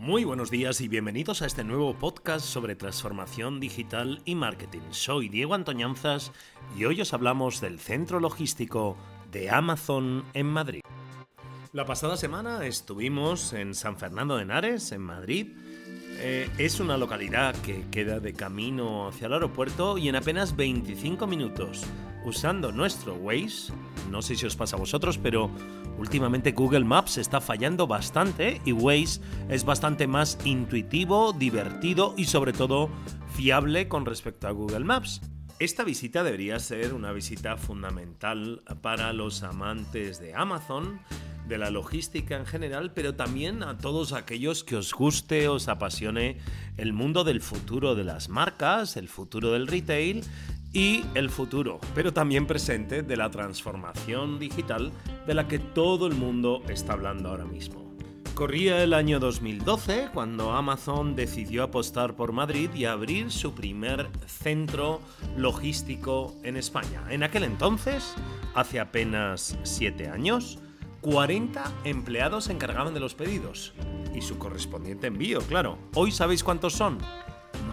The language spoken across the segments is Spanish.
Muy buenos días y bienvenidos a este nuevo podcast sobre transformación digital y marketing. Soy Diego Antoñanzas y hoy os hablamos del centro logístico de Amazon en Madrid. La pasada semana estuvimos en San Fernando de Henares, en Madrid. Eh, es una localidad que queda de camino hacia el aeropuerto y en apenas 25 minutos, usando nuestro Waze, no sé si os pasa a vosotros, pero Últimamente Google Maps está fallando bastante y Waze es bastante más intuitivo, divertido y sobre todo fiable con respecto a Google Maps. Esta visita debería ser una visita fundamental para los amantes de Amazon, de la logística en general, pero también a todos aquellos que os guste, os apasione el mundo del futuro de las marcas, el futuro del retail y el futuro, pero también presente de la transformación digital de la que todo el mundo está hablando ahora mismo. Corría el año 2012 cuando Amazon decidió apostar por Madrid y abrir su primer centro logístico en España. En aquel entonces, hace apenas 7 años, 40 empleados se encargaban de los pedidos y su correspondiente envío, claro. Hoy sabéis cuántos son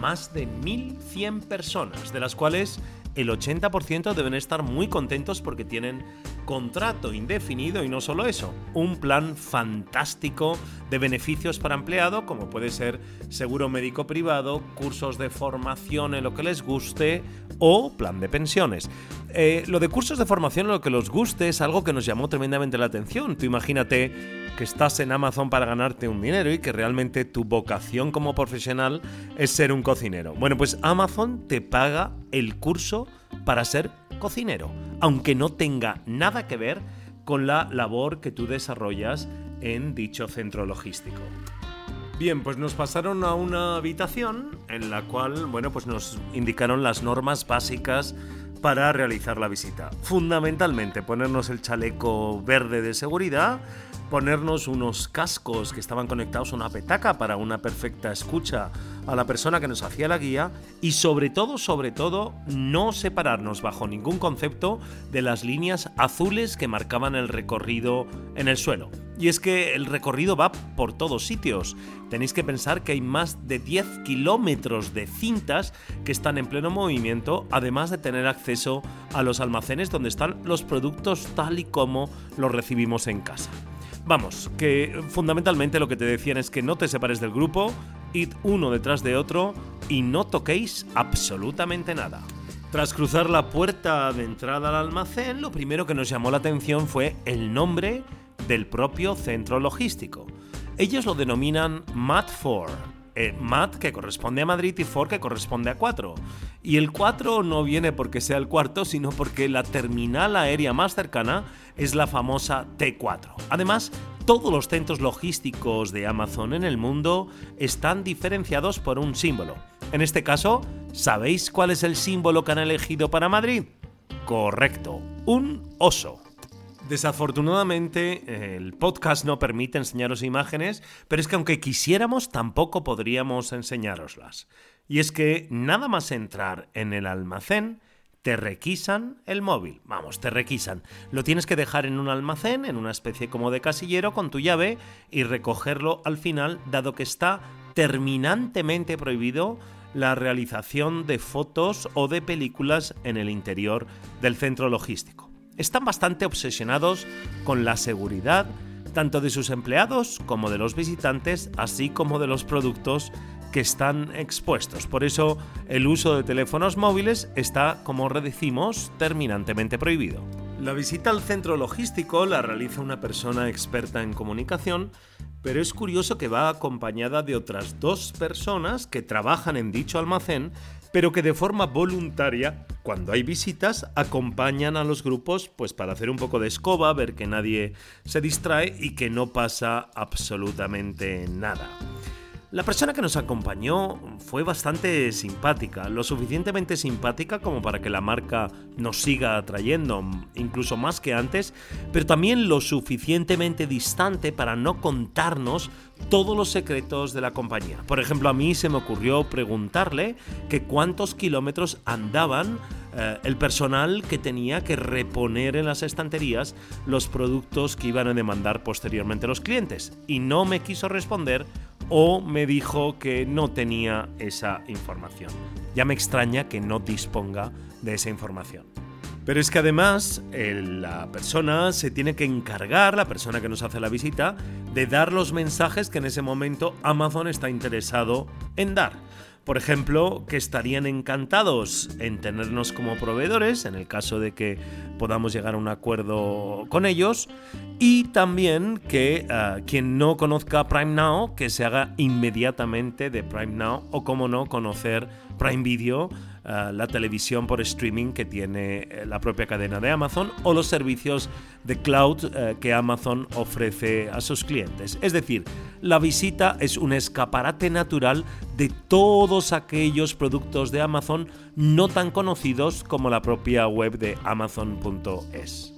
más de 1.100 personas, de las cuales el 80% deben estar muy contentos porque tienen contrato indefinido y no solo eso, un plan fantástico de beneficios para empleado como puede ser seguro médico privado, cursos de formación en lo que les guste o plan de pensiones. Eh, lo de cursos de formación en lo que les guste es algo que nos llamó tremendamente la atención. Tú imagínate que estás en Amazon para ganarte un dinero y que realmente tu vocación como profesional es ser un cocinero. Bueno, pues Amazon te paga el curso para ser cocinero, aunque no tenga nada que ver con la labor que tú desarrollas en dicho centro logístico. Bien, pues nos pasaron a una habitación en la cual, bueno, pues nos indicaron las normas básicas para realizar la visita. Fundamentalmente ponernos el chaleco verde de seguridad, ponernos unos cascos que estaban conectados a una petaca para una perfecta escucha a la persona que nos hacía la guía y sobre todo, sobre todo, no separarnos bajo ningún concepto de las líneas azules que marcaban el recorrido en el suelo. Y es que el recorrido va por todos sitios. Tenéis que pensar que hay más de 10 kilómetros de cintas que están en pleno movimiento, además de tener acceso a los almacenes donde están los productos tal y como los recibimos en casa. Vamos, que fundamentalmente lo que te decían es que no te separes del grupo, id uno detrás de otro y no toquéis absolutamente nada. Tras cruzar la puerta de entrada al almacén, lo primero que nos llamó la atención fue el nombre del propio centro logístico. Ellos lo denominan MAT4, eh, MAT que corresponde a Madrid y 4 que corresponde a 4. Y el 4 no viene porque sea el cuarto, sino porque la terminal aérea más cercana es la famosa T4. Además, todos los centros logísticos de Amazon en el mundo están diferenciados por un símbolo. En este caso, ¿sabéis cuál es el símbolo que han elegido para Madrid? Correcto, un oso. Desafortunadamente, el podcast no permite enseñaros imágenes, pero es que aunque quisiéramos, tampoco podríamos enseñároslas. Y es que nada más entrar en el almacén, te requisan el móvil. Vamos, te requisan. Lo tienes que dejar en un almacén, en una especie como de casillero, con tu llave y recogerlo al final, dado que está terminantemente prohibido la realización de fotos o de películas en el interior del centro logístico están bastante obsesionados con la seguridad tanto de sus empleados como de los visitantes, así como de los productos que están expuestos. Por eso el uso de teléfonos móviles está, como redecimos, terminantemente prohibido. La visita al centro logístico la realiza una persona experta en comunicación, pero es curioso que va acompañada de otras dos personas que trabajan en dicho almacén pero que de forma voluntaria, cuando hay visitas, acompañan a los grupos pues para hacer un poco de escoba, ver que nadie se distrae y que no pasa absolutamente nada. La persona que nos acompañó fue bastante simpática, lo suficientemente simpática como para que la marca nos siga atrayendo, incluso más que antes, pero también lo suficientemente distante para no contarnos todos los secretos de la compañía. Por ejemplo, a mí se me ocurrió preguntarle que cuántos kilómetros andaban eh, el personal que tenía que reponer en las estanterías los productos que iban a demandar posteriormente los clientes. Y no me quiso responder o me dijo que no tenía esa información. Ya me extraña que no disponga de esa información. Pero es que además la persona se tiene que encargar, la persona que nos hace la visita, de dar los mensajes que en ese momento Amazon está interesado en dar. Por ejemplo, que estarían encantados en tenernos como proveedores, en el caso de que podamos llegar a un acuerdo con ellos, y también que eh, quien no conozca Prime Now, que se haga inmediatamente de Prime Now, o como no, conocer Prime Video eh, la televisión por streaming que tiene eh, la propia cadena de Amazon o los servicios de cloud eh, que Amazon ofrece a sus clientes. Es decir, la visita es un escaparate natural de todos aquellos productos de Amazon no tan conocidos como la propia web de amazon.es.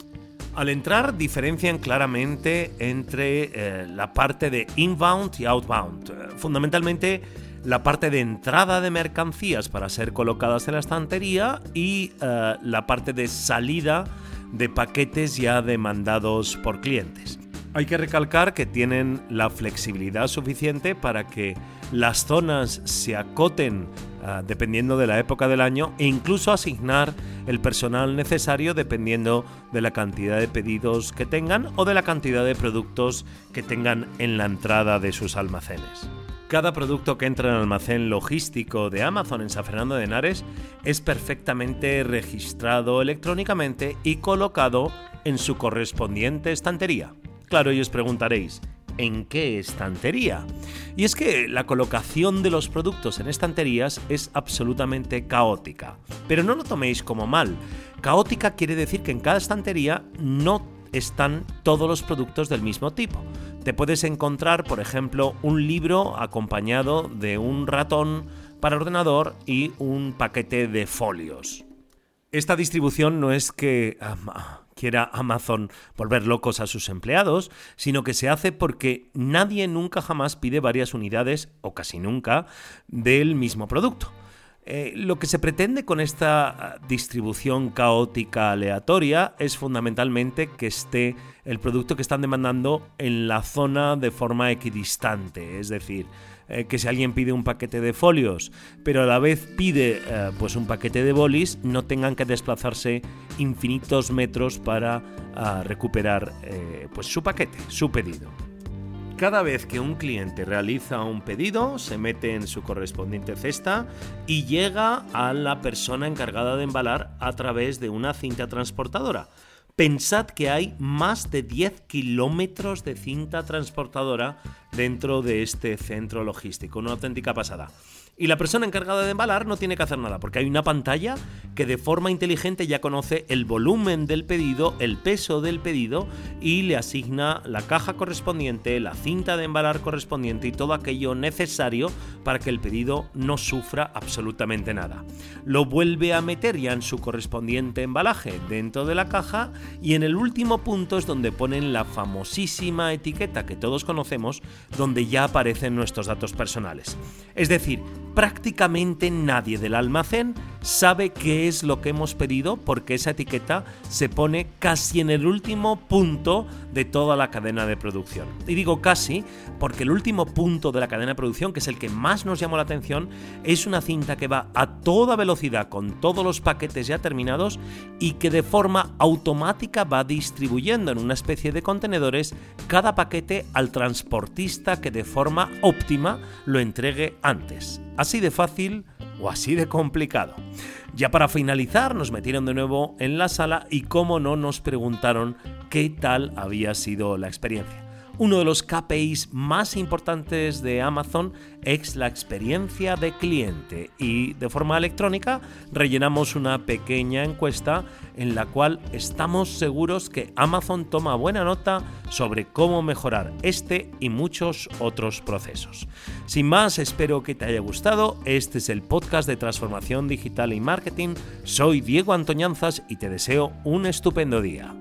Al entrar diferencian claramente entre la parte de inbound y outbound. fundamentalmente la parte de entrada de mercancías para ser colocadas en la estantería y eh, la parte de salida de paquetes ya demandados por clientes. Hay que recalcar que tienen la flexibilidad suficiente para que las zonas se acoten eh, dependiendo de la época del año e incluso asignar el personal necesario dependiendo de la cantidad de pedidos que tengan o de la cantidad de productos que tengan en la entrada de sus almacenes. Cada producto que entra en el almacén logístico de Amazon en San Fernando de Henares es perfectamente registrado electrónicamente y colocado en su correspondiente estantería. Claro, y os preguntaréis, ¿en qué estantería? Y es que la colocación de los productos en estanterías es absolutamente caótica. Pero no lo toméis como mal. Caótica quiere decir que en cada estantería no están todos los productos del mismo tipo te puedes encontrar, por ejemplo, un libro acompañado de un ratón para ordenador y un paquete de folios. Esta distribución no es que quiera Amazon volver locos a sus empleados, sino que se hace porque nadie nunca jamás pide varias unidades, o casi nunca, del mismo producto. Eh, lo que se pretende con esta ah, distribución caótica aleatoria es fundamentalmente que esté el producto que están demandando en la zona de forma equidistante, es decir, eh, que si alguien pide un paquete de folios, pero a la vez pide eh, pues un paquete de bolis, no tengan que desplazarse infinitos metros para ah, recuperar pues su paquete, su pedido. Cada vez que un cliente realiza un pedido, se mete en su correspondiente cesta y llega a la persona encargada de embalar a través de una cinta transportadora. Pensad que hay más de 10 kilómetros de cinta transportadora dentro de este centro logístico, una auténtica pasada. Y la persona encargada de embalar no tiene que hacer nada, porque hay una pantalla que de forma inteligente ya conoce el volumen del pedido, el peso del pedido y le asigna la caja correspondiente, la cinta de embalar correspondiente y todo aquello necesario para que el pedido no sufra absolutamente nada. Lo vuelve a meter ya en su correspondiente embalaje dentro de la caja y en el último punto es donde ponen la famosísima etiqueta que todos conocemos, donde ya aparecen nuestros datos personales. Es decir, prácticamente nadie del almacén sabe qué es lo que hemos pedido porque esa etiqueta se pone casi en el último punto de toda la cadena de producción. Y digo casi porque el último punto de la cadena de producción, que es el que más nos llamó la atención, es una cinta que va a toda velocidad con todos los paquetes ya terminados y que de forma automática va distribuyendo en una especie de contenedores cada paquete al transportista que de forma óptima lo entregue antes. Así de fácil o así de complicado. Ya para finalizar nos metieron de nuevo en la sala y como no nos preguntaron qué tal había sido la experiencia. Uno de los KPIs más importantes de Amazon es la experiencia de cliente y de forma electrónica rellenamos una pequeña encuesta en la cual estamos seguros que Amazon toma buena nota sobre cómo mejorar este y muchos otros procesos. Sin más, espero que te haya gustado. Este es el podcast de transformación digital y marketing. Soy Diego Antoñanzas y te deseo un estupendo día.